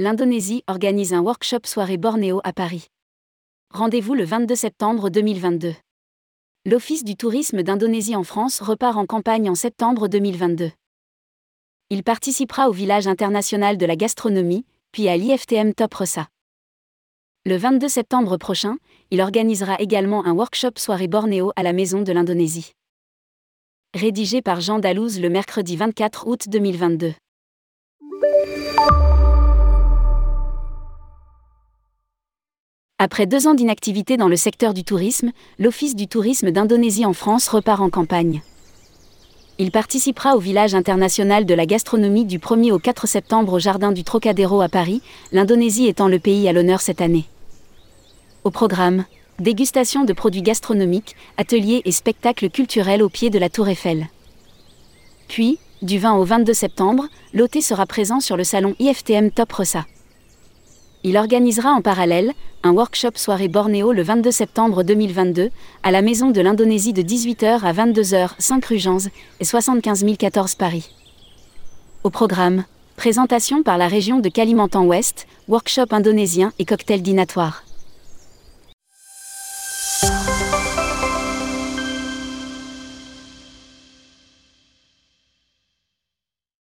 l'Indonésie organise un workshop soirée Bornéo à Paris. Rendez-vous le 22 septembre 2022. L'Office du tourisme d'Indonésie en France repart en campagne en septembre 2022. Il participera au village international de la gastronomie, puis à l'IFTM Top Ressa. Le 22 septembre prochain, il organisera également un workshop soirée Bornéo à la Maison de l'Indonésie. Rédigé par Jean Dalouse le mercredi 24 août 2022. Après deux ans d'inactivité dans le secteur du tourisme, l'Office du tourisme d'Indonésie en France repart en campagne. Il participera au village international de la gastronomie du 1er au 4 septembre au Jardin du Trocadéro à Paris, l'Indonésie étant le pays à l'honneur cette année. Au programme, dégustation de produits gastronomiques, ateliers et spectacles culturels au pied de la Tour Eiffel. Puis, du 20 au 22 septembre, l'OT sera présent sur le salon IFTM Top Ressa. Il organisera en parallèle un workshop soirée Bornéo le 22 septembre 2022 à la Maison de l'Indonésie de 18h à 22h 5 rue et 75 014 Paris. Au programme, présentation par la région de Kalimantan Ouest, workshop indonésien et cocktail dînatoire.